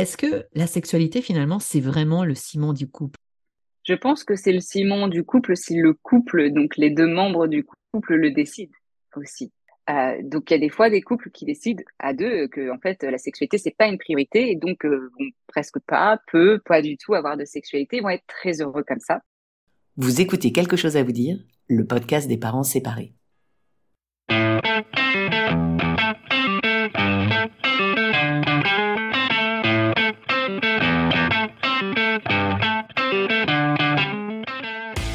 Est-ce que la sexualité, finalement, c'est vraiment le ciment du couple? Je pense que c'est le ciment du couple si le couple, donc les deux membres du couple, le décident aussi. Euh, donc il y a des fois des couples qui décident à deux que en fait la sexualité c'est pas une priorité et donc euh, vont presque pas, peu, pas du tout avoir de sexualité, vont être très heureux comme ça. Vous écoutez quelque chose à vous dire, le podcast des parents séparés.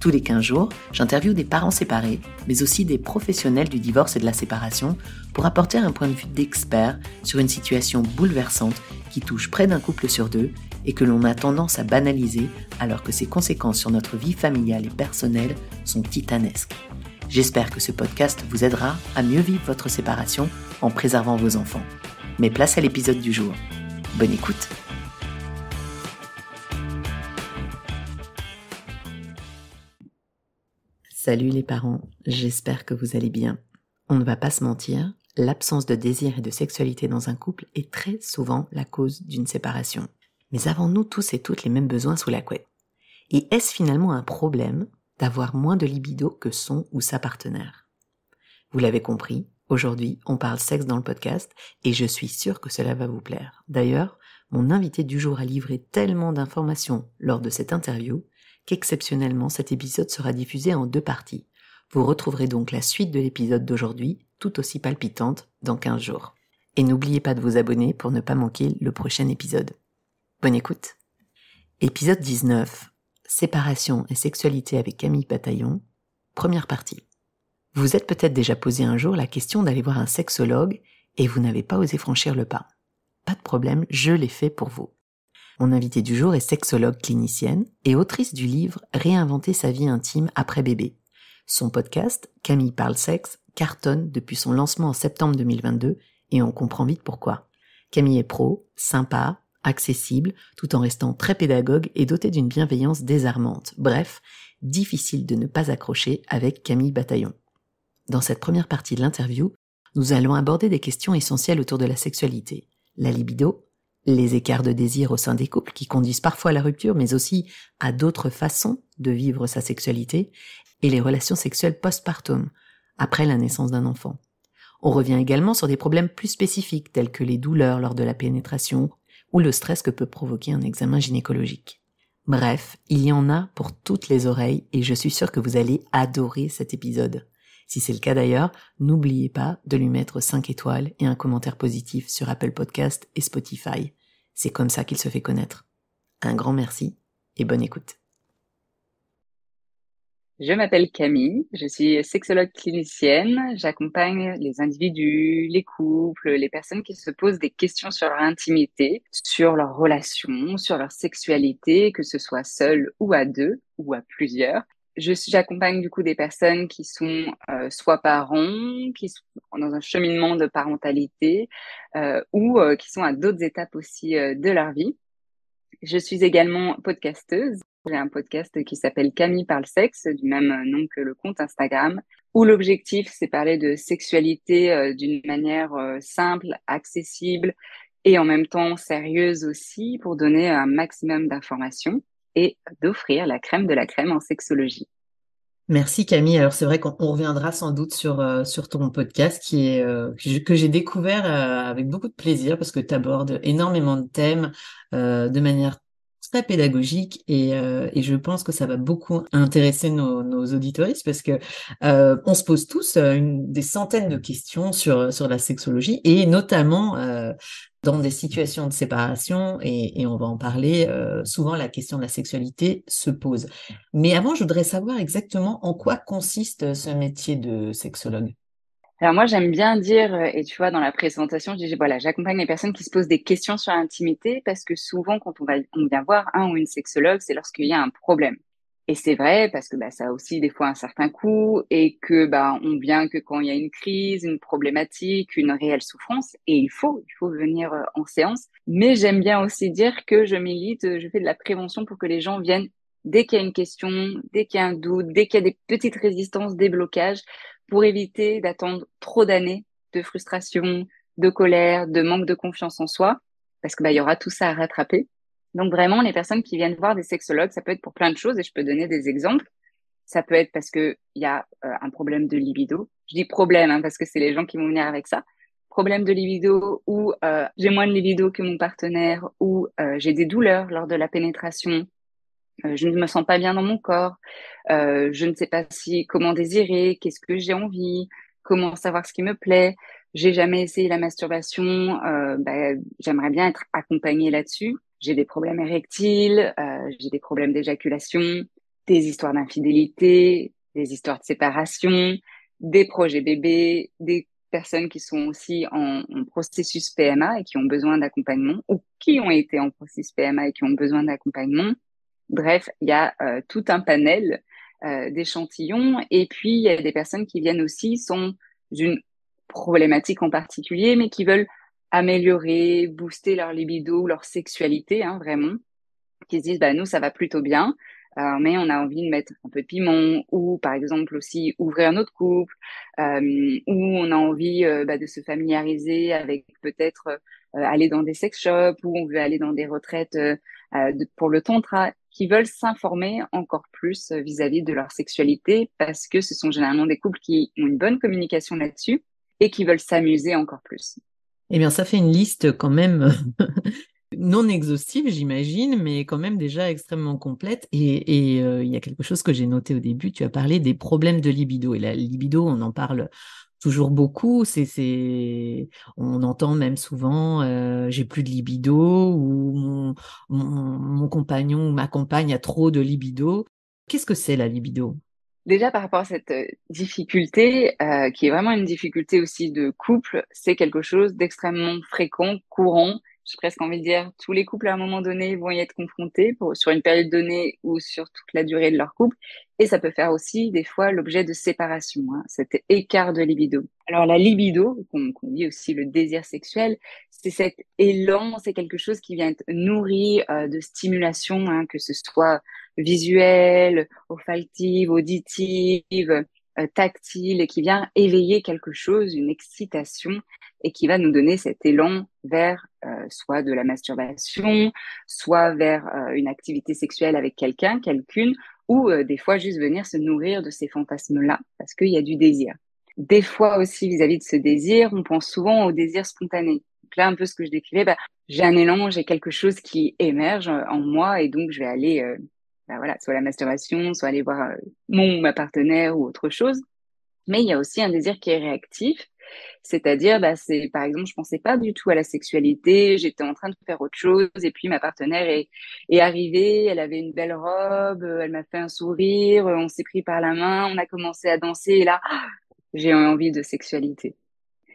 Tous les 15 jours, j'interviewe des parents séparés, mais aussi des professionnels du divorce et de la séparation pour apporter un point de vue d'expert sur une situation bouleversante qui touche près d'un couple sur deux et que l'on a tendance à banaliser alors que ses conséquences sur notre vie familiale et personnelle sont titanesques. J'espère que ce podcast vous aidera à mieux vivre votre séparation en préservant vos enfants. Mais place à l'épisode du jour. Bonne écoute Salut les parents, j'espère que vous allez bien. On ne va pas se mentir, l'absence de désir et de sexualité dans un couple est très souvent la cause d'une séparation. Mais avons-nous tous et toutes les mêmes besoins sous la couette? Et est-ce finalement un problème d'avoir moins de libido que son ou sa partenaire? Vous l'avez compris, aujourd'hui on parle sexe dans le podcast et je suis sûre que cela va vous plaire. D'ailleurs, mon invité du jour a livré tellement d'informations lors de cette interview qu'exceptionnellement cet épisode sera diffusé en deux parties. Vous retrouverez donc la suite de l'épisode d'aujourd'hui, tout aussi palpitante, dans 15 jours. Et n'oubliez pas de vous abonner pour ne pas manquer le prochain épisode. Bonne écoute. Épisode 19. Séparation et sexualité avec Camille Bataillon. Première partie. Vous êtes peut-être déjà posé un jour la question d'aller voir un sexologue et vous n'avez pas osé franchir le pas. Pas de problème, je l'ai fait pour vous. Mon invité du jour est sexologue clinicienne et autrice du livre Réinventer sa vie intime après bébé. Son podcast, Camille parle sexe, cartonne depuis son lancement en septembre 2022 et on comprend vite pourquoi. Camille est pro, sympa, accessible, tout en restant très pédagogue et dotée d'une bienveillance désarmante. Bref, difficile de ne pas accrocher avec Camille Bataillon. Dans cette première partie de l'interview, nous allons aborder des questions essentielles autour de la sexualité. La libido, les écarts de désir au sein des couples qui conduisent parfois à la rupture, mais aussi à d'autres façons de vivre sa sexualité, et les relations sexuelles postpartum, après la naissance d'un enfant. On revient également sur des problèmes plus spécifiques tels que les douleurs lors de la pénétration ou le stress que peut provoquer un examen gynécologique. Bref, il y en a pour toutes les oreilles et je suis sûre que vous allez adorer cet épisode. Si c'est le cas d'ailleurs, n'oubliez pas de lui mettre 5 étoiles et un commentaire positif sur Apple Podcast et Spotify. C'est comme ça qu'il se fait connaître. Un grand merci et bonne écoute. Je m'appelle Camille, je suis sexologue clinicienne. J'accompagne les individus, les couples, les personnes qui se posent des questions sur leur intimité, sur leurs relations, sur leur sexualité, que ce soit seul ou à deux ou à plusieurs. J'accompagne du coup des personnes qui sont euh, soit parents, qui sont dans un cheminement de parentalité euh, ou euh, qui sont à d'autres étapes aussi de leur vie. Je suis également podcasteuse. J'ai un podcast qui s'appelle Camille parle sexe, du même nom que le compte Instagram, où l'objectif, c'est parler de sexualité d'une manière simple, accessible et en même temps sérieuse aussi pour donner un maximum d'informations d'offrir la crème de la crème en sexologie. Merci Camille. Alors c'est vrai qu'on reviendra sans doute sur euh, sur ton podcast qui est euh, que j'ai découvert euh, avec beaucoup de plaisir parce que tu abordes énormément de thèmes de manière très pédagogique et, et je pense que ça va beaucoup intéresser nos, auditoristes parce que on se pose tous une, des centaines de questions sur sur la sexologie et notamment dans des situations de séparation, et, on va en parler, euh, souvent la question de la sexualité se pose. Mais avant, je voudrais savoir exactement en quoi consiste ce métier de sexologue. Alors moi, j'aime bien dire, et tu vois, dans la présentation, je dis, voilà, j'accompagne les personnes qui se posent des questions sur l'intimité, parce que souvent, quand on, va, on vient voir un ou une sexologue, c'est lorsqu'il y a un problème. Et c'est vrai parce que bah, ça a aussi des fois un certain coût et que bah, on vient que quand il y a une crise, une problématique, une réelle souffrance. Et il faut, il faut venir euh, en séance. Mais j'aime bien aussi dire que je milite, je fais de la prévention pour que les gens viennent dès qu'il y a une question, dès qu'il y a un doute, dès qu'il y a des petites résistances, des blocages, pour éviter d'attendre trop d'années de frustration, de colère, de manque de confiance en soi, parce que bah, il y aura tout ça à rattraper. Donc vraiment, les personnes qui viennent voir des sexologues, ça peut être pour plein de choses et je peux donner des exemples. Ça peut être parce que il y a euh, un problème de libido. Je dis problème hein, parce que c'est les gens qui vont venir avec ça. Problème de libido ou euh, j'ai moins de libido que mon partenaire ou euh, j'ai des douleurs lors de la pénétration. Je ne me sens pas bien dans mon corps. je ne sais pas si comment désirer, qu'est-ce que j'ai envie, comment savoir ce qui me plaît. J'ai jamais essayé la masturbation. Bah, j'aimerais bien être accompagnée là-dessus j'ai des problèmes érectiles, euh, j'ai des problèmes d'éjaculation, des histoires d'infidélité, des histoires de séparation, des projets bébés, des personnes qui sont aussi en processus PMA et qui ont besoin d'accompagnement ou qui ont été en processus PMA et qui ont besoin d'accompagnement. Bref, il y a euh, tout un panel euh, d'échantillons. Et puis il y a des personnes qui viennent aussi sont d'une problématique en particulier mais qui veulent améliorer, booster leur libido, leur sexualité, hein, vraiment, qui se disent, bah, nous, ça va plutôt bien, euh, mais on a envie de mettre un peu de piment, ou par exemple aussi ouvrir notre couple, euh, ou on a envie bah, de se familiariser avec peut-être aller dans des sex shops, ou on veut aller dans des retraites pour le tantra, qui veulent s'informer encore plus vis-à-vis -vis de leur sexualité, parce que ce sont généralement des couples qui ont une bonne communication là-dessus et qui veulent s'amuser encore plus. Eh bien, ça fait une liste quand même non exhaustive, j'imagine, mais quand même déjà extrêmement complète. Et, euh, il y a quelque chose que j'ai noté au début. Tu as parlé des problèmes de libido. Et la libido, on en parle toujours beaucoup. C'est, on entend même souvent, euh, j'ai plus de libido ou mon, mon compagnon ou ma compagne a trop de libido. Qu'est-ce que c'est la libido? Déjà par rapport à cette euh, difficulté, euh, qui est vraiment une difficulté aussi de couple, c'est quelque chose d'extrêmement fréquent, courant. J'ai presque envie de dire, tous les couples à un moment donné vont y être confrontés sur une période donnée ou sur toute la durée de leur couple. Et ça peut faire aussi des fois l'objet de séparation, hein, cet écart de libido. Alors la libido, qu'on dit aussi le désir sexuel, c'est cet élan, c'est quelque chose qui vient être nourri euh, de stimulation, hein, que ce soit visuelle, olfactive, auditive, euh, tactile, et qui vient éveiller quelque chose, une excitation, et qui va nous donner cet élan vers euh, soit de la masturbation, soit vers euh, une activité sexuelle avec quelqu'un, quelqu'une, ou des fois juste venir se nourrir de ces fantasmes-là, parce qu'il y a du désir. Des fois aussi, vis-à-vis de ce désir, on pense souvent au désir spontané. Donc là, un peu ce que je décrivais, bah, j'ai un élan, j'ai quelque chose qui émerge en moi, et donc je vais aller bah voilà, soit la masturbation, soit aller voir euh, mon ma partenaire ou autre chose. Mais il y a aussi un désir qui est réactif, c'est-à-dire, bah, c'est par exemple, je pensais pas du tout à la sexualité, j'étais en train de faire autre chose, et puis ma partenaire est, est arrivée, elle avait une belle robe, euh, elle m'a fait un sourire, on s'est pris par la main, on a commencé à danser, et là, j'ai envie de sexualité.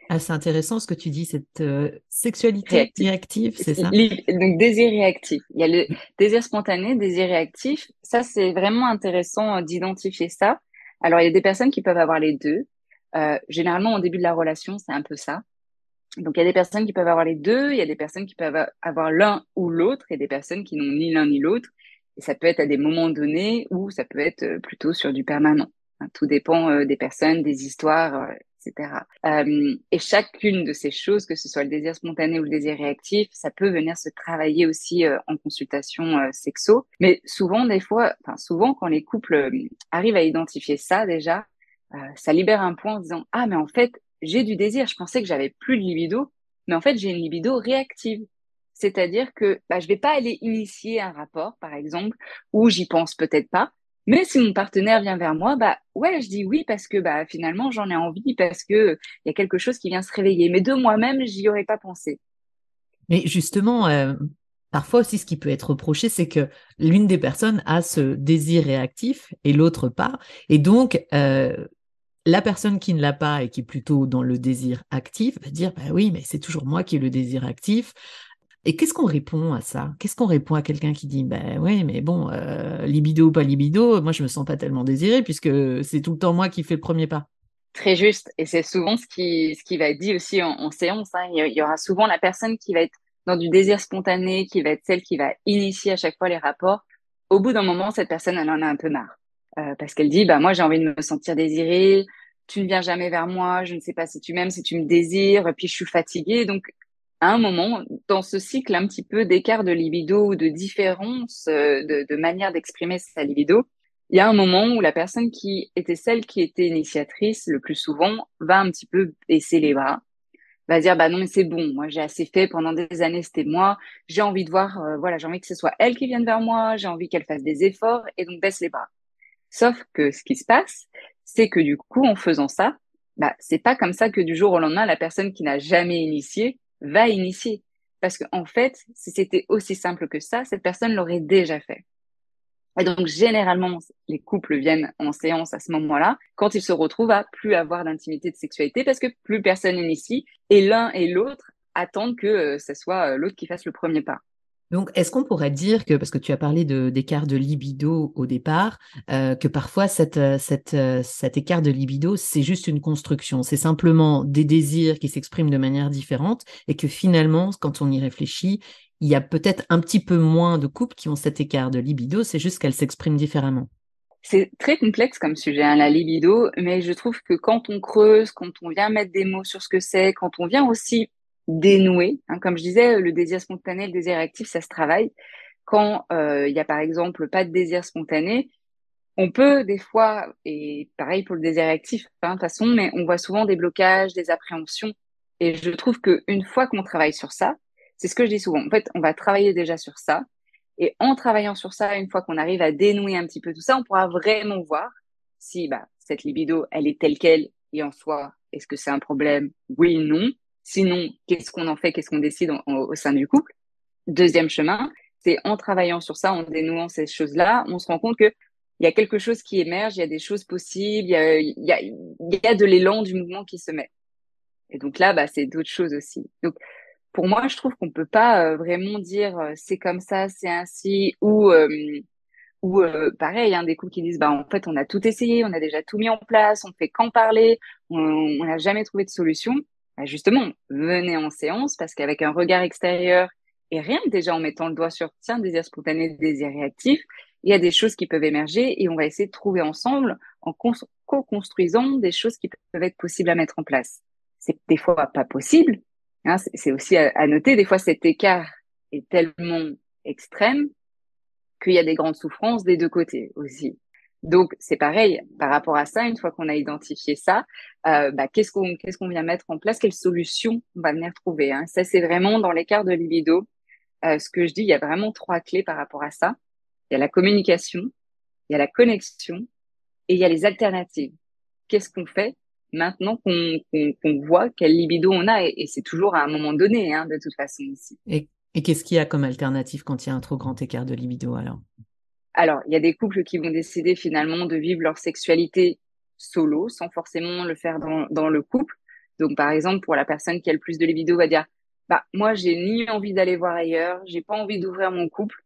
Ah, c'est intéressant ce que tu dis, cette euh, sexualité réactive, c'est ça? Donc désir réactif. Il y a le désir spontané, désir réactif. Ça, c'est vraiment intéressant euh, d'identifier ça. Alors, il y a des personnes qui peuvent avoir les deux. Euh, généralement, au début de la relation, c'est un peu ça. Donc, il y a des personnes qui peuvent avoir les deux, il y a des personnes qui peuvent avoir l'un ou l'autre, et des personnes qui n'ont ni l'un ni l'autre. Et ça peut être à des moments donnés ou ça peut être plutôt sur du permanent. Hein, tout dépend des personnes, des histoires, etc. Euh, et chacune de ces choses, que ce soit le désir spontané ou le désir réactif, ça peut venir se travailler aussi euh, en consultation euh, sexo. Mais souvent, des fois, enfin souvent, quand les couples euh, arrivent à identifier ça déjà, euh, ça libère un point en disant ah mais en fait j'ai du désir, je pensais que j'avais plus de libido, mais en fait j'ai une libido réactive. C'est-à-dire que bah, je vais pas aller initier un rapport, par exemple, où j'y pense peut-être pas, mais si mon partenaire vient vers moi, bah ouais, je dis oui parce que bah finalement j'en ai envie parce que il y a quelque chose qui vient se réveiller. Mais de moi-même, j'y aurais pas pensé. Mais justement, euh, parfois aussi, ce qui peut être reproché, c'est que l'une des personnes a ce désir réactif et l'autre pas, et donc euh, la personne qui ne l'a pas et qui est plutôt dans le désir actif va dire bah oui, mais c'est toujours moi qui ai le désir actif. Et qu'est-ce qu'on répond à ça? Qu'est-ce qu'on répond à quelqu'un qui dit ben oui, mais bon, euh, libido ou pas libido, moi je me sens pas tellement désirée puisque c'est tout le temps moi qui fais le premier pas. Très juste, et c'est souvent ce qui ce qui va être dit aussi en, séance. Hein. Il y aura souvent la personne qui va être dans du désir spontané, qui va être celle qui va initier à chaque fois les rapports. Au bout d'un moment, cette personne, elle en a un peu marre euh, parce qu'elle dit bah moi j'ai envie de me sentir désirée, tu ne viens jamais vers moi, je ne sais pas si tu m'aimes, si tu me désires, puis je suis fatiguée. Donc à un moment, dans ce cycle un petit peu d'écart de libido ou de différence euh, de, manière d'exprimer sa libido, il y a un moment où la personne qui était celle qui était initiatrice le plus souvent va un petit peu baisser les bras, va dire bah non mais c'est bon, moi j'ai assez fait pendant des années, c'était moi, j'ai envie de voir, euh, voilà, j'ai envie que ce soit elle qui vienne vers moi, j'ai envie qu'elle fasse des efforts et donc baisse les bras. Sauf que ce qui se passe, c'est que du coup en faisant ça, bah c'est pas comme ça que du jour au lendemain la personne qui n'a jamais initié va initier. Parce qu'en en fait, si c'était aussi simple que ça, cette personne l'aurait déjà fait. Et donc, généralement, les couples viennent en séance à ce moment-là, quand ils se retrouvent à plus avoir d'intimité de sexualité, parce que plus personne n'initie, et l'un et l'autre attendent que euh, ce soit euh, l'autre qui fasse le premier pas. Donc, est-ce qu'on pourrait dire que, parce que tu as parlé d'écart de, libido au départ, euh, que parfois euh, euh, cet écart de libido, c'est juste une construction, c'est simplement des désirs qui s'expriment de manière différente et que finalement, quand on y réfléchit, il y a peut-être un petit peu moins de couples qui ont cet écart de libido, c'est juste qu'elles s'expriment différemment. C'est très complexe comme sujet, hein, la libido, mais je trouve que quand on creuse, quand on vient mettre des mots sur ce que c'est, quand on vient aussi dénoué. Hein. Comme je disais, le désir spontané, le désir actif, ça se travaille. Quand euh, il y a par exemple pas de désir spontané, on peut des fois, et pareil pour le désir actif, hein, de toute façon, mais on voit souvent des blocages, des appréhensions. Et je trouve qu'une fois qu'on travaille sur ça, c'est ce que je dis souvent. En fait, on va travailler déjà sur ça. Et en travaillant sur ça, une fois qu'on arrive à dénouer un petit peu tout ça, on pourra vraiment voir si bah, cette libido, elle est telle qu'elle et en soi, est-ce que c'est un problème? Oui, non. Sinon, qu'est-ce qu'on en fait, qu'est-ce qu'on décide au sein du couple? Deuxième chemin, c'est en travaillant sur ça, en dénouant ces choses-là, on se rend compte que il y a quelque chose qui émerge, il y a des choses possibles, il y a, y a, y a de l'élan du mouvement qui se met. Et donc là, bah, c'est d'autres choses aussi. Donc, pour moi, je trouve qu'on peut pas euh, vraiment dire euh, c'est comme ça, c'est ainsi, ou euh, ou pareil, hein, des couples qui disent bah en fait on a tout essayé, on a déjà tout mis en place, on fait qu'en parler, on n'a jamais trouvé de solution. Bah, justement, venez en séance parce qu'avec un regard extérieur et rien déjà en mettant le doigt sur tiens, désir spontané, désir réactif, il y a des choses qui peuvent émerger et on va essayer de trouver ensemble en co-construisant des choses qui peuvent être possibles à mettre en place. C'est des fois pas possible. Hein, c'est aussi à noter, des fois cet écart est tellement extrême qu'il y a des grandes souffrances des deux côtés aussi. Donc, c'est pareil, par rapport à ça, une fois qu'on a identifié ça, euh, bah, qu'est-ce qu'on vient mettre en place, quelles solutions on va venir trouver. Hein? Ça, c'est vraiment dans l'écart de libido. Euh, ce que je dis, il y a vraiment trois clés par rapport à ça. Il y a la communication, il y a la connexion et il y a les alternatives. Qu'est-ce qu'on fait? Maintenant qu'on voit quel libido on a et, c'est toujours à un moment donné, hein, de toute façon ici. Et, et qu'est-ce qu'il y a comme alternative quand il y a un trop grand écart de libido alors? Alors, il y a des couples qui vont décider finalement de vivre leur sexualité solo, sans forcément le faire dans, dans le couple. Donc, par exemple, pour la personne qui a le plus de libido, va dire, bah, moi, j'ai ni envie d'aller voir ailleurs, j'ai pas envie d'ouvrir mon couple,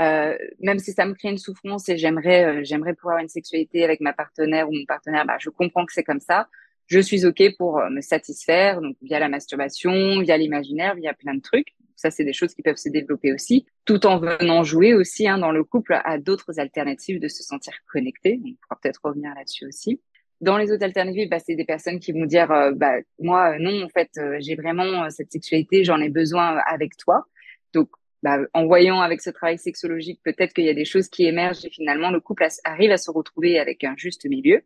euh, même si ça me crée une souffrance et j'aimerais, euh, j'aimerais pouvoir une sexualité avec ma partenaire ou mon partenaire, bah, je comprends que c'est comme ça. Je suis OK pour euh, me satisfaire, donc via la masturbation, via l'imaginaire, via plein de trucs. Ça, c'est des choses qui peuvent se développer aussi, tout en venant jouer aussi hein, dans le couple à d'autres alternatives de se sentir connecté. On pourra peut-être revenir là-dessus aussi. Dans les autres alternatives, bah, c'est des personnes qui vont dire, euh, bah, moi, euh, non, en fait, j'ai vraiment cette sexualité, j'en ai besoin avec toi. Donc, bah, en voyant avec ce travail sexologique, peut-être qu'il y a des choses qui émergent et finalement le couple arrive à se retrouver avec un juste milieu.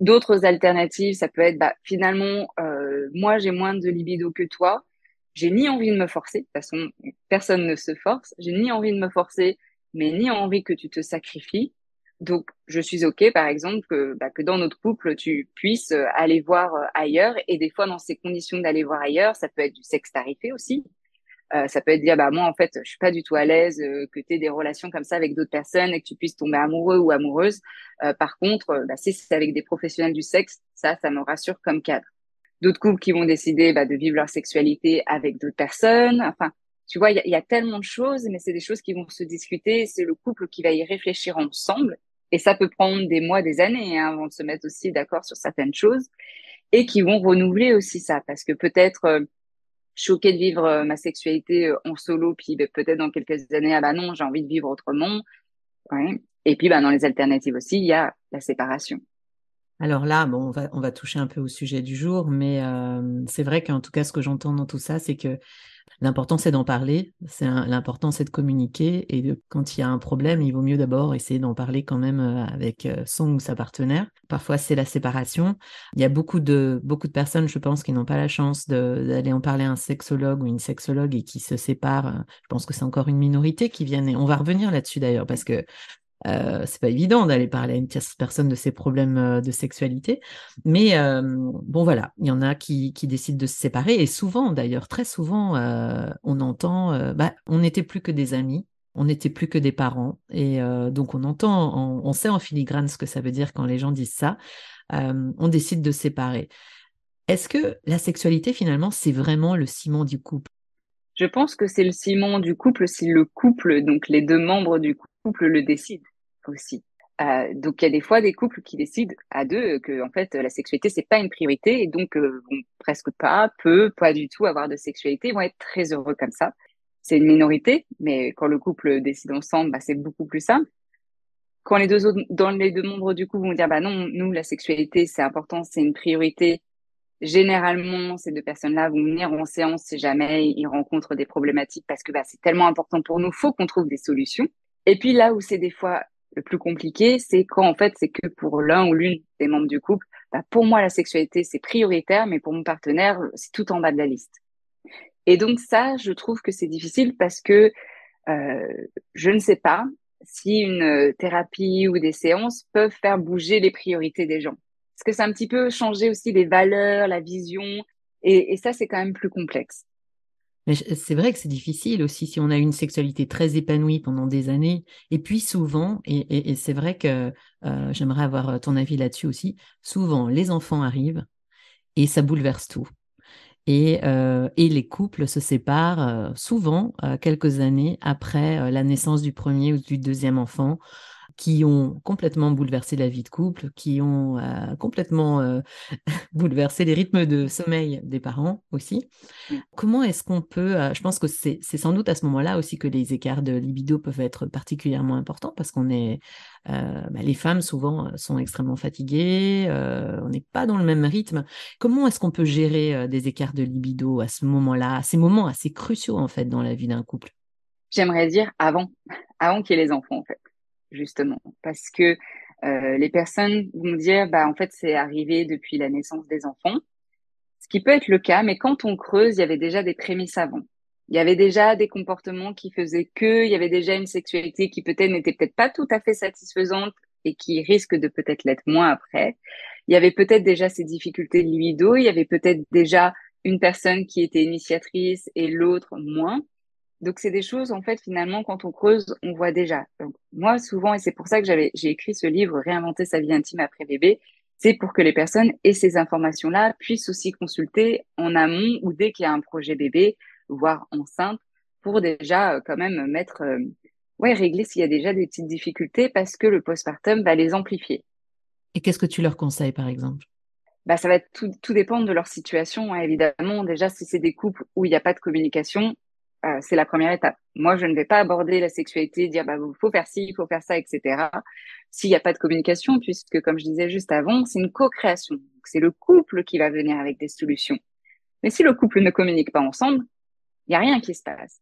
D'autres alternatives, ça peut être bah, finalement, moi j'ai moins de libido que toi, j'ai ni envie de me forcer, de toute façon, personne ne se force, j'ai ni envie de me forcer, mais ni envie que tu te sacrifies. Donc, je suis OK, par exemple, que, bah, que dans notre couple, tu puisses euh, aller voir euh, ailleurs. Et des fois, dans ces conditions d'aller voir ailleurs, ça peut être du sexe tarifé aussi. Euh, ça peut être dire, bah, moi, en fait, je suis pas du tout à l'aise euh, que tu aies des relations comme ça avec d'autres personnes et que tu puisses tomber amoureux ou amoureuse. par contre, bah, si c'est avec des professionnels du sexe, ça, ça me rassure comme cadre d'autres couples qui vont décider bah, de vivre leur sexualité avec d'autres personnes. Enfin, Tu vois, il y, a tellement de choses, mais c'est des choses qui vont se discuter. C'est le couple qui va y réfléchir ensemble. Et ça peut prendre des mois, des années hein, avant de se mettre aussi d'accord sur certaines choses. Et qui vont renouveler aussi ça. Parce que peut-être euh, choqué de vivre euh, ma sexualité euh, en solo, puis ben, peut-être dans quelques années, ah bah non, j'ai envie de vivre autrement. Et puis bah, dans les alternatives aussi, il y a la séparation. Alors là, on va, toucher un peu au sujet du jour, mais c'est vrai qu'en tout cas, ce que j'entends dans tout ça, c'est que L'important, c'est d'en parler. C'est l'important, c'est de communiquer. Et quand il y a un problème, il vaut mieux d'abord essayer d'en parler quand même euh, avec euh, son ou sa partenaire. Parfois, c'est la séparation. Il y a beaucoup de, beaucoup de personnes, je pense, qui n'ont pas la chance d'aller en parler à un sexologue ou une sexologue et qui se séparent. Je pense que c'est encore une minorité qui viennent. Et on va revenir là-dessus d'ailleurs, parce que euh, c'est pas évident d'aller parler à une tierce personne de ses problèmes euh, de sexualité, mais euh, bon voilà, il y en a qui, décident de se séparer. Et souvent d'ailleurs, très souvent, euh, on entend, bah, on n'était plus que des amis, on n'était plus que des parents. Et donc on entend, on, sait en filigrane ce que ça veut dire quand les gens disent ça, on décide de séparer. Est-ce que la sexualité finalement c'est vraiment le ciment du couple? Je pense que c'est le ciment du couple si le couple, donc les deux membres du couple le décident aussi. Euh, donc il y a des fois des couples qui décident à deux que en fait la sexualité c'est pas une priorité et donc euh, vont presque pas, peu, pas du tout avoir de sexualité, ils vont être très heureux comme ça. C'est une minorité, mais quand le couple décide ensemble, bah, c'est beaucoup plus simple. Quand les deux autres, dans les deux membres du couple vont dire bah non, nous la sexualité c'est important, c'est une priorité. Généralement, ces deux personnes-là vont venir en séance si jamais ils rencontrent des problématiques parce que bah, c'est tellement important pour nous, faut qu'on trouve des solutions. Et puis là où c'est des fois le plus compliqué, c'est quand en fait c'est que pour l'un ou l'une des membres du couple, bah, pour moi la sexualité c'est prioritaire, mais pour mon partenaire c'est tout en bas de la liste. Et donc ça, je trouve que c'est difficile parce que euh, je ne sais pas si une thérapie ou des séances peuvent faire bouger les priorités des gens. Parce que c'est un petit peu changer aussi les valeurs, la vision, et, et ça c'est quand même plus complexe. C'est vrai que c'est difficile aussi si on a une sexualité très épanouie pendant des années. Et puis souvent, et, c'est vrai que euh, j'aimerais avoir euh, ton avis là-dessus aussi, souvent les enfants arrivent et ça bouleverse tout. Et, euh, et les couples se séparent souvent quelques années après la naissance du premier ou du deuxième enfant qui ont complètement bouleversé la vie de couple, qui ont euh, complètement euh, bouleversé les rythmes de sommeil des parents aussi. Mmh. Comment est-ce qu'on peut, euh, je pense que c'est sans doute à ce moment-là aussi que les écarts de libido peuvent être particulièrement importants parce qu'on est, bah, les femmes souvent sont extrêmement fatiguées, on n'est pas dans le même rythme. Comment est-ce qu'on peut gérer des écarts de libido à ce moment-là, à ces moments assez cruciaux en fait dans la vie d'un couple? J'aimerais dire avant, avant qu'il y ait les enfants en fait justement, parce que euh, les personnes vont dire, bah en fait c'est arrivé depuis la naissance des enfants, ce qui peut être le cas, mais quand on creuse, il y avait déjà des prémices avant. Il y avait déjà des comportements qui faisaient que, il y avait déjà une sexualité qui peut-être n'était peut-être pas tout à fait satisfaisante et qui risque de peut-être l'être moins après. Il y avait peut-être déjà ces difficultés de libido, il y avait peut-être déjà une personne qui était initiatrice et l'autre moins. Donc, c'est des choses, en fait, finalement, quand on creuse, on voit déjà. Donc, moi, souvent, et c'est pour ça que j'avais, j'ai écrit ce livre, Réinventer sa vie intime après bébé, c'est pour que les personnes aient ces informations-là, puissent aussi consulter en amont ou dès qu'il y a un projet bébé, voire enceinte, pour déjà, euh, quand même, mettre, euh, ouais, régler s'il y a déjà des petites difficultés parce que le postpartum va les amplifier. Et qu'est-ce que tu leur conseilles, par exemple? Bah, ça va tout, tout dépendre de leur situation, hein, évidemment. Déjà, si c'est des couples où il n'y a pas de communication, euh, c'est la première étape. Moi, je ne vais pas aborder la sexualité, dire bah faut faire ci, il faut faire ça, etc. S'il n'y a pas de communication, puisque comme je disais juste avant, c'est une co-création. C'est le couple qui va venir avec des solutions. Mais si le couple ne communique pas ensemble, il n'y a rien qui se passe.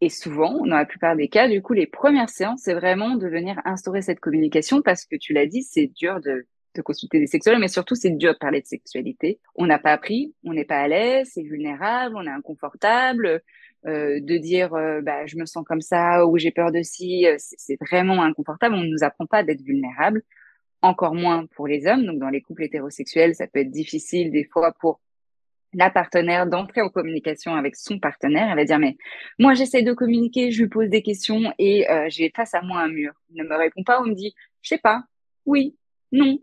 Et souvent, dans la plupart des cas, du coup, les premières séances, c'est vraiment de venir instaurer cette communication parce que tu l'as dit, c'est dur de, de consulter des sexologues, mais surtout, c'est dur de parler de sexualité. On n'a pas appris, on n'est pas à l'aise, c'est vulnérable, on est inconfortable, euh, de dire euh, bah, je me sens comme ça ou j'ai peur de ci, euh, c'est vraiment inconfortable. On ne nous apprend pas d'être vulnérable, encore moins pour les hommes. Donc dans les couples hétérosexuels, ça peut être difficile des fois pour la partenaire d'entrer en communication avec son partenaire. Elle va dire mais moi j'essaie de communiquer, je lui pose des questions et j'ai face à moi un mur. Il ne me répond pas ou me dit je sais pas, oui, non.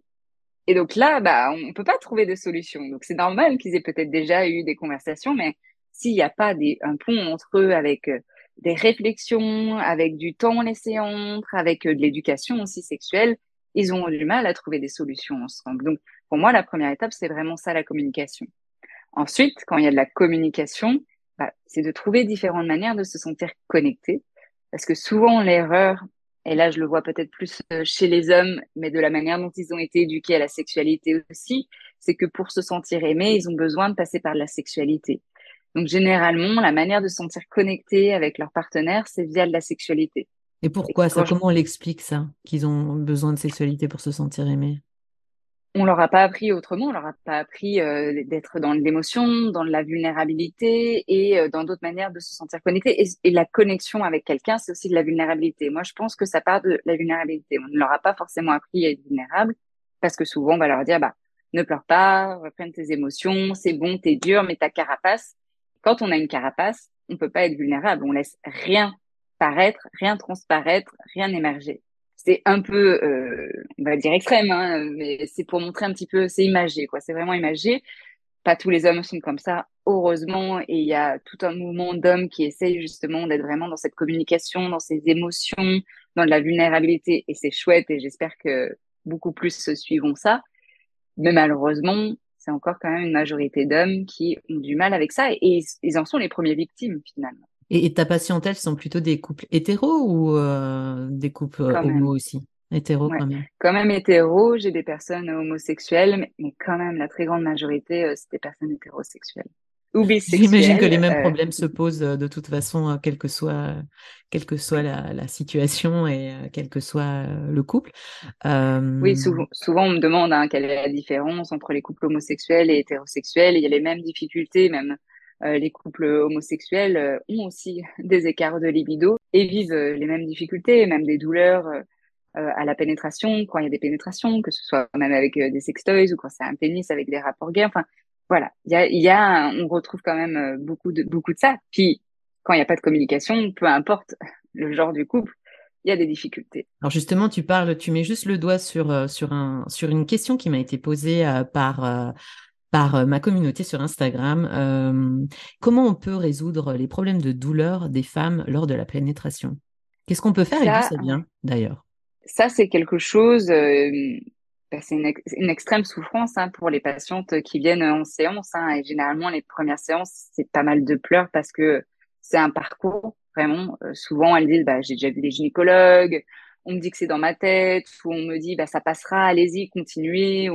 Et donc là, bah, on peut pas trouver de solution. Donc c'est normal qu'ils aient peut-être déjà eu des conversations, mais s'il n'y a pas un pont entre eux avec euh, des réflexions, avec du temps laissé entre, avec euh, de l'éducation aussi sexuelle, ils ont du mal à trouver des solutions ensemble. Donc, pour moi, la première étape, c'est vraiment ça, la communication. Ensuite, quand il y a de la communication, bah, c'est de trouver différentes manières de se sentir connecté. Parce que souvent, l'erreur, et là, je le vois peut-être plus euh, chez les hommes, mais de la manière dont ils ont été éduqués à la sexualité aussi, c'est que pour se sentir aimé, ils ont besoin de passer par la sexualité. Donc, généralement, la manière de se sentir connecté avec leur partenaire, c'est via de la sexualité. Et pourquoi ça? Comment on l'explique ça Qu'ils ont besoin de sexualité pour se sentir aimé on leur a pas appris autrement, on leur a pas appris euh, d'être dans l'émotion, dans la vulnérabilité et euh, dans d'autres manières de se sentir connecté. Et, la connexion avec quelqu'un, c'est aussi de la vulnérabilité. Moi, je pense que ça part de la vulnérabilité. On ne leur a pas forcément appris à être vulnérable parce que souvent, on va leur dire, bah, ne pleure pas, reprenne tes émotions, c'est bon, t'es dur, mais ta carapace. Quand on a une carapace, on peut pas être vulnérable. On laisse rien paraître, rien transparaître, rien émerger c'est un peu, euh, on va dire extrême, hein, mais c'est pour montrer un petit peu, c'est imagé, quoi. C'est vraiment imagé. Pas tous les hommes sont comme ça, heureusement, et il y a tout un mouvement d'hommes qui essayent justement d'être vraiment dans cette communication, dans ces émotions, dans de la vulnérabilité, et c'est chouette, et j'espère que beaucoup plus se suivront ça. Mais malheureusement, c'est encore quand même une majorité d'hommes qui ont du mal avec ça, et ils en sont les premières victimes finalement. Et, ta patientèle sont plutôt des couples hétéros ou euh, des couples euh, homo aussi? Hétéros quand même. Quand même hétéros, j'ai des personnes homosexuelles, mais, quand même la très grande majorité, euh, c'est des personnes hétérosexuelles. J'imagine que les mêmes problèmes se posent de toute façon, quelle que soit, quelle que soit la, situation et quel que soit le couple. Oui, souvent, souvent on me demande hein, quelle est la différence entre les couples homosexuels et hétérosexuels. Il y a les mêmes difficultés, même euh, les couples homosexuels euh, ont aussi des écarts de libido et vivent euh, les mêmes difficultés, même des douleurs à la pénétration, quand il y a des pénétrations, que ce soit même avec des sextoys ou quand c'est un pénis avec des rapports gays. Enfin, voilà, il y a, y a on retrouve quand même beaucoup de beaucoup de ça. Puis quand il n'y a pas de communication, peu importe le genre du couple, il y a des difficultés. Alors justement, tu parles, tu mets juste le doigt sur sur un sur une question qui m'a été posée par par euh, ma communauté sur Instagram. Euh, comment on peut résoudre les problèmes de douleur des femmes lors de la pénétration? Qu'est-ce qu'on peut faire et d'où ça vient d'ailleurs? Ça, c'est quelque chose, euh, bah, c'est une, extrême souffrance hein, pour les patientes qui viennent en séance. Hein, et généralement, les premières séances, c'est pas mal de pleurs parce que c'est un parcours, vraiment. souvent, elles disent, bah, j'ai déjà vu des gynécologues, on me dit que c'est dans ma tête, ou on me dit, bah, ça passera, allez-y, continuez.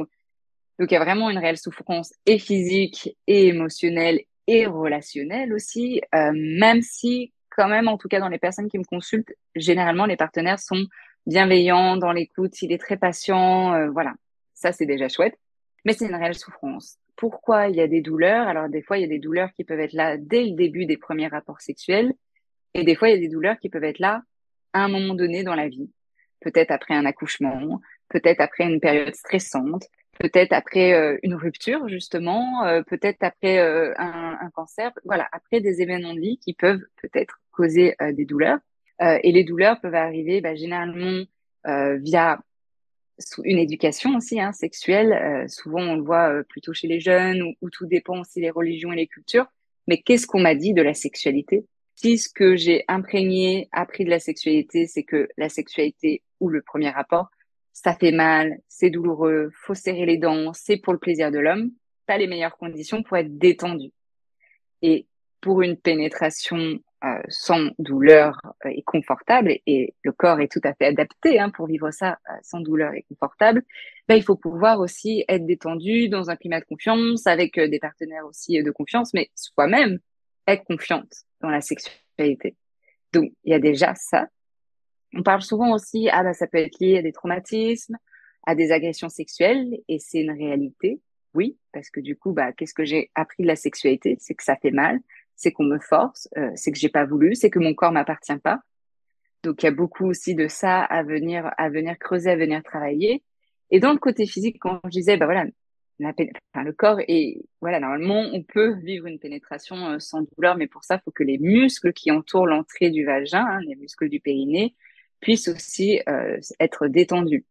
Donc il y a vraiment une réelle souffrance et physique et émotionnelle et relationnelle aussi, euh, même si quand même, en tout cas dans les personnes qui me consultent, généralement les partenaires sont bienveillants dans l'écoute, il est très patient, euh, voilà, ça c'est déjà chouette, mais c'est une réelle souffrance. Pourquoi il y a des douleurs? Alors des fois il y a des douleurs qui peuvent être là dès le début des premiers rapports sexuels, et des fois il y a des douleurs qui peuvent être là à un moment donné dans la vie, peut-être après un accouchement, peut-être après une période stressante, peut-être après euh, une rupture justement, euh, peut-être après euh, un, un, cancer, voilà, après des événements de vie qui peuvent peut-être causer des douleurs. Et les douleurs peuvent arriver bah, généralement via une éducation aussi hein, sexuelle. souvent, on le voit plutôt chez les jeunes, où, où, tout dépend aussi des religions et les cultures. Mais qu'est-ce qu'on m'a dit de la sexualité? Si ce que j'ai imprégné, appris de la sexualité, c'est que la sexualité ou le premier rapport, ça fait mal, c'est douloureux, faut serrer les dents, c'est pour le plaisir de l'homme, pas les meilleures conditions pour être détendu. Et pour une pénétration euh, sans douleur euh, et confortable, et, le corps est tout à fait adapté hein, pour vivre ça euh, sans douleur et confortable, ben, il faut pouvoir aussi être détendu dans un climat de confiance, avec des partenaires aussi de confiance, mais soi-même être confiante dans la sexualité. Donc, il y a déjà ça. On parle souvent aussi, ah bah ça peut être lié à des traumatismes, à des agressions sexuelles, et c'est une réalité, oui, parce que du coup, bah qu'est-ce que j'ai appris de la sexualité? C'est que ça fait mal, c'est qu'on me force, euh, c'est que j'ai pas voulu, c'est que mon corps m'appartient pas. Donc il y a beaucoup aussi de ça à venir, à venir creuser, à venir travailler. Et dans le côté physique, quand je disais, bah voilà, le corps est, voilà, normalement, on peut vivre une pénétration euh, sans douleur, mais pour ça, il faut que les muscles qui entourent l'entrée du vagin, hein, les muscles du périnée, puisse aussi euh, être détendu.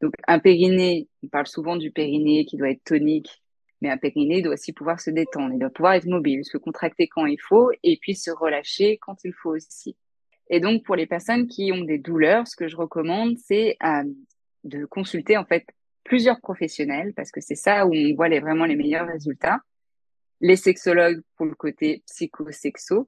Donc un périnée, on parle souvent du périnée qui doit être tonique, Mais un périnée doit aussi pouvoir se détendre, il doit pouvoir être mobile, se contracter quand il faut et puis se relâcher quand il faut aussi. Et donc, pour les personnes qui ont des douleurs, ce que je recommande, c'est euh, de consulter en fait plusieurs professionnels parce que c'est ça où on voit les, vraiment les meilleurs résultats. Les sexologues pour le côté psycho-sexo,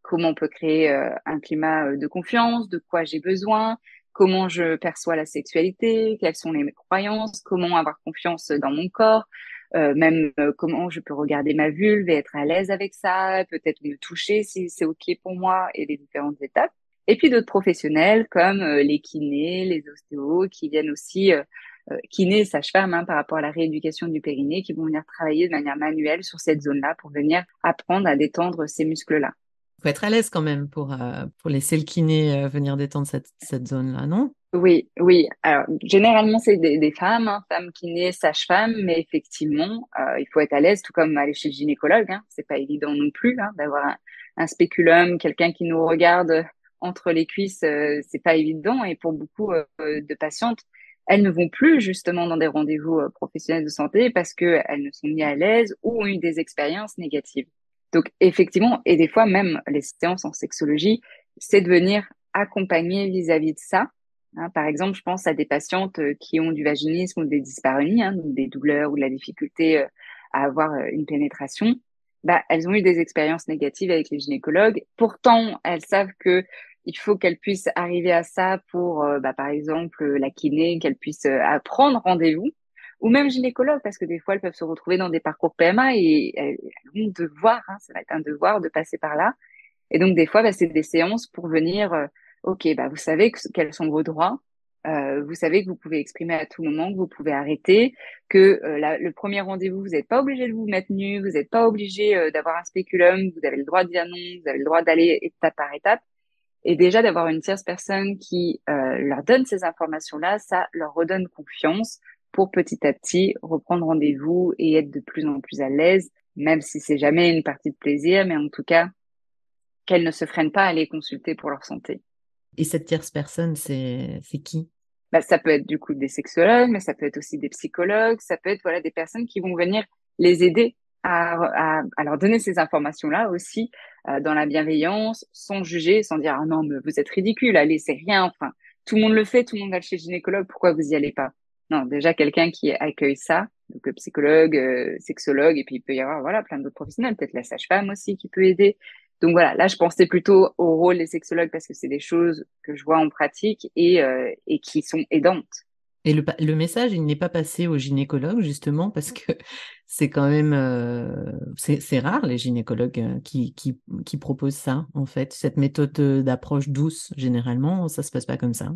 comment on peut créer euh, un climat euh, de confiance, de quoi j'ai besoin, comment je perçois la sexualité, quelles sont les croyances, comment avoir confiance dans mon corps, euh, même euh, comment je peux regarder ma vulve et être à l'aise avec ça, peut-être me toucher si c'est OK pour moi et les différentes étapes. Et puis d'autres professionnels comme euh, les kinés, les ostéos qui viennent aussi, kinés, sage-femme hein, par rapport à la rééducation du périnée, qui vont venir travailler de manière manuelle sur cette zone-là pour venir apprendre à détendre ces muscles-là. Il faut être à l'aise quand même pour, pour laisser le kiné venir détendre cette, cette zone-là, non? Oui, oui. Alors, généralement, c'est des, femmes, hein, femmes qui naissent sage-femme, mais effectivement, euh, il faut être à l'aise, tout comme aller chez le gynécologue. Hein. C'est pas évident non plus hein, d'avoir un, spéculum, quelqu'un qui nous regarde entre les cuisses, euh, c'est pas évident. Et pour beaucoup euh, de patientes, elles ne vont plus justement dans des rendez-vous euh, professionnels de santé parce qu'elles ne sont ni à l'aise ou ont eu des expériences négatives. Donc, effectivement, et des fois même les séances en sexologie, c'est de venir accompagner vis-à-vis de ça Hein, par exemple, je pense à des patientes euh, qui ont du vaginisme ou des dyspareunies, hein, des douleurs ou de la difficulté euh, à avoir euh, une pénétration. Bah, elles ont eu des expériences négatives avec les gynécologues. Pourtant, elles savent que il faut qu'elles puissent arriver à ça pour, bah, par exemple, la kiné, qu'elles puissent prendre rendez-vous, ou même gynécologue, parce que des fois, elles peuvent se retrouver dans des parcours PMA et elles ont devoir, hein, ça va être un devoir de passer par là. Et donc, des fois, bah, c'est des séances pour venir OK, bah, vous savez que, quels sont vos droits. Euh, vous savez que vous pouvez exprimer à tout moment, que vous pouvez arrêter, que euh, le premier rendez-vous, vous n'êtes pas obligé de vous mettre nu, vous n'êtes pas obligé euh, d'avoir un spéculum, vous avez le droit de dire non, vous avez le droit d'aller étape par étape. Et déjà d'avoir une tierce personne qui leur donne ces informations-là, ça leur redonne confiance pour petit à petit reprendre rendez-vous et être de plus en plus à l'aise, même si c'est jamais une partie de plaisir, mais en tout cas qu'elles ne se freinent pas à aller consulter pour leur santé. Et cette tierce personne, c'est qui? Bah, Ça peut être du coup des sexologues, mais ça peut être aussi des psychologues, ça peut être voilà, des personnes qui vont venir les aider à, à, à leur donner ces informations-là aussi euh, dans la bienveillance, sans juger, sans dire ah non mais vous êtes ridicule, allez c'est rien, enfin tout le monde le fait, tout le monde va chez le gynécologue, pourquoi vous y allez pas? Non, déjà quelqu'un qui accueille ça, donc psychologue, euh, sexologue, et puis il peut y avoir voilà plein d'autres professionnels, peut-être la sage-femme aussi qui peut aider. Donc voilà, là je pensais plutôt au rôle des sexologues parce que c'est des choses que je vois en pratique et, euh, et qui sont aidantes. Et le, le message, il n'est pas passé aux gynécologues justement parce que c'est quand même euh, c'est rare les gynécologues euh, qui, qui, qui, proposent ça en fait cette méthode d'approche douce généralement ça se passe pas comme ça.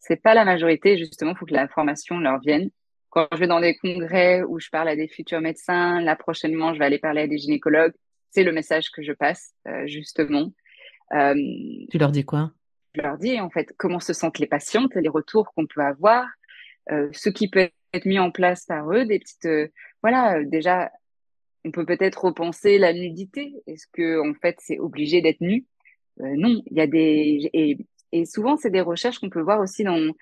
C'est pas la majorité justement, il faut que la formation leur vienne. Quand je vais dans des congrès où je parle à des futurs médecins, là prochainement je vais aller parler à des gynécologues c'est le message que je passe, euh, justement. Euh, tu leur dis quoi? Je leur dis, en fait, comment se sentent les patientes, les retours qu'on peut avoir, euh, ce qui peut être mis en place par eux, des petites... voilà, déjà, on peut peut-être repenser la nudité. Est-ce que, en fait, c'est obligé d'être nu? Non, il y a des... Et, et souvent, c'est des recherches qu'on peut voir aussi dans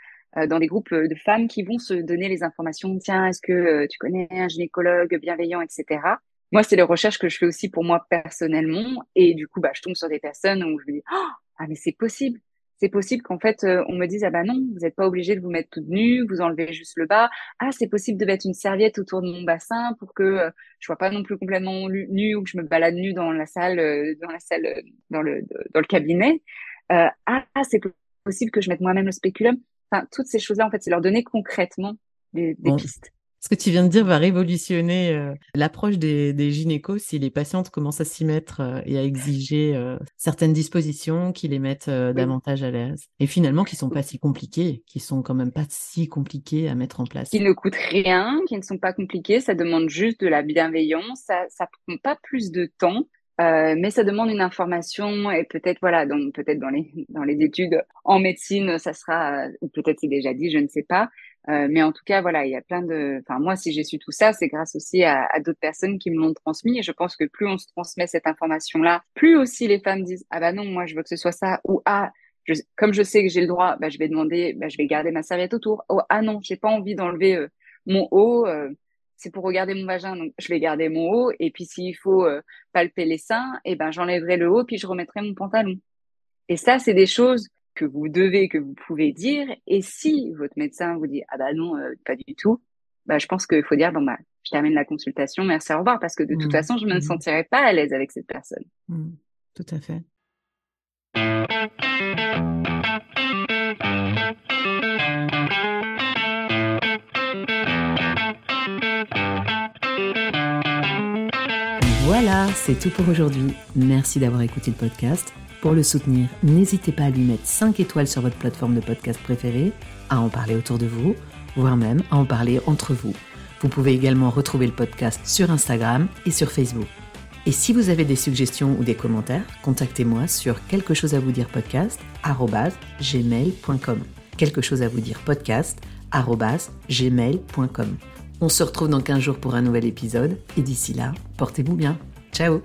dans des groupes de femmes qui vont se donner les informations. Tiens, est-ce que tu connais un gynécologue bienveillant, etc moi, c'est les recherches que je fais aussi pour moi personnellement. Et du coup, bah, je tombe sur des personnes où je me dis, oh, ah, mais c'est possible. C'est possible qu'en fait, euh, on me dise, ah bah non, vous n'êtes pas obligé de vous mettre toute nue, vous enlevez juste le bas. Ah, c'est possible de mettre une serviette autour de mon bassin pour que euh, je sois pas non plus complètement nue ou que je me balade nue dans la salle, euh, dans la salle, dans le, dans le cabinet. ah, c'est possible que je mette moi-même le spéculum. Enfin, toutes ces choses-là, en fait, c'est leur donner concrètement des, des pistes. Ce que tu viens de dire va révolutionner euh, l'approche des, des, gynécos si les patientes commencent à s'y mettre euh, et à exiger euh, certaines dispositions qui les mettent davantage à l'aise. Et finalement, qui sont pas si compliquées, qui sont quand même pas si compliquées à mettre en place. Qui ne coûtent rien, qui ne sont pas compliquées, ça demande juste de la bienveillance, ça, ça prend pas plus de temps. mais ça demande une information et peut-être voilà donc peut-être dans les dans les études en médecine ça sera ou peut-être c'est déjà dit je ne sais pas euh, mais en tout cas, voilà, il y a plein de. Enfin, moi, si j'ai su tout ça, c'est grâce aussi à, à d'autres personnes qui me l'ont transmis. Et je pense que plus on se transmet cette information-là, plus aussi les femmes disent ah bah non, moi je veux que ce soit ça ou ah je, comme je sais que j'ai le droit, bah, je vais demander, bah, je vais garder ma serviette autour. Oh, ah non, j'ai pas envie d'enlever euh, mon haut. Euh, c'est pour regarder mon vagin, donc je vais garder mon haut. Et puis s'il faut euh, palper les seins, eh ben j'enlèverai le haut, puis je remettrai mon pantalon. Et ça, c'est des choses que vous devez, que vous pouvez dire. Et si votre médecin vous dit ah bah non, euh, pas du tout, bah je pense qu'il faut dire bon bah je termine la consultation, merci, au revoir, parce que de toute mmh. façon, je ne me mmh. sentirai pas à l'aise avec cette personne. Mmh. Tout à fait. Voilà, c'est tout pour aujourd'hui. Merci d'avoir écouté le podcast. Pour le soutenir, n'hésitez pas à lui mettre 5 étoiles sur votre plateforme de podcast préférée, à en parler autour de vous, voire même à en parler entre vous. Vous pouvez également retrouver le podcast sur Instagram et sur Facebook. Et si vous avez des suggestions ou des commentaires, contactez-moi sur quelque chose à vous dire podcast gmail.com. Quelque chose à vous dire podcast gmail.com. On se retrouve dans 15 jours pour un nouvel épisode et d'ici là, portez-vous bien. Ciao